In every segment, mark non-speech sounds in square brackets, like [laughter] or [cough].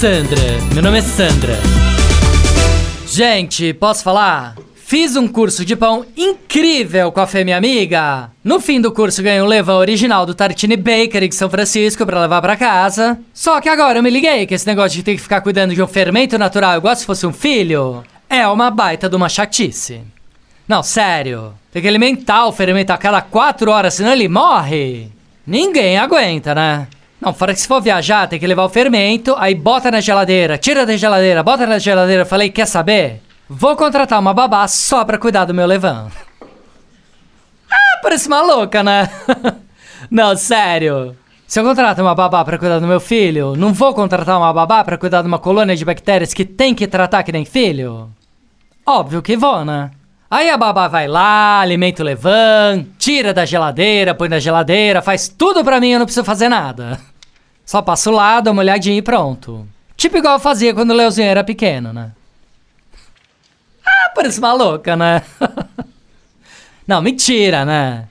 Sandra, meu nome é Sandra. Gente, posso falar? Fiz um curso de pão incrível com a Fê, minha amiga. No fim do curso ganhei um levão original do Tartini Bakery de São Francisco pra levar pra casa. Só que agora eu me liguei que esse negócio de ter que ficar cuidando de um fermento natural igual se fosse um filho é uma baita de uma chatice. Não, sério. Tem que alimentar o fermento a cada quatro horas, senão ele morre. Ninguém aguenta, né? Não, fora que se for viajar, tem que levar o fermento, aí bota na geladeira, tira da geladeira, bota na geladeira. Falei, quer saber? Vou contratar uma babá só pra cuidar do meu levan. Ah, parece maluca, né? [laughs] não, sério. Se eu contratar uma babá pra cuidar do meu filho, não vou contratar uma babá pra cuidar de uma colônia de bactérias que tem que tratar que nem filho? Óbvio que vou, né? Aí a babá vai lá, alimenta o levan, tira da geladeira, põe na geladeira, faz tudo pra mim, eu não preciso fazer nada. Só passo lá, dou uma olhadinha e pronto. Tipo igual eu fazia quando o Leozinho era pequeno, né? Ah, parece maluca, né? [laughs] não, mentira, né?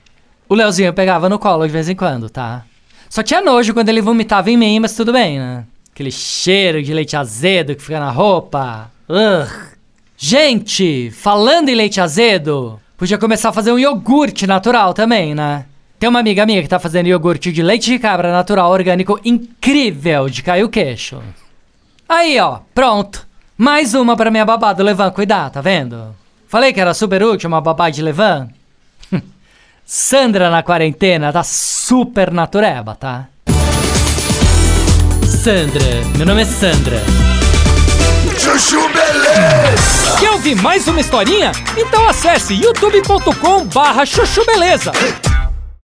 O Leozinho pegava no colo de vez em quando, tá? Só tinha nojo quando ele vomitava em mim, mas tudo bem, né? Aquele cheiro de leite azedo que fica na roupa. Ugh. Gente, falando em leite azedo, podia começar a fazer um iogurte natural também, né? Tem uma amiga minha que tá fazendo iogurte de leite de cabra natural orgânico incrível de cair o queixo. Aí, ó, pronto. Mais uma pra minha babá do Levan cuidar, tá vendo? Falei que era super útil uma babá de Levan? Sandra na quarentena tá super natureba, tá? Sandra, meu nome é Sandra. Chuchu Beleza! Quer ouvir mais uma historinha? Então acesse youtube.com barra chuchu beleza.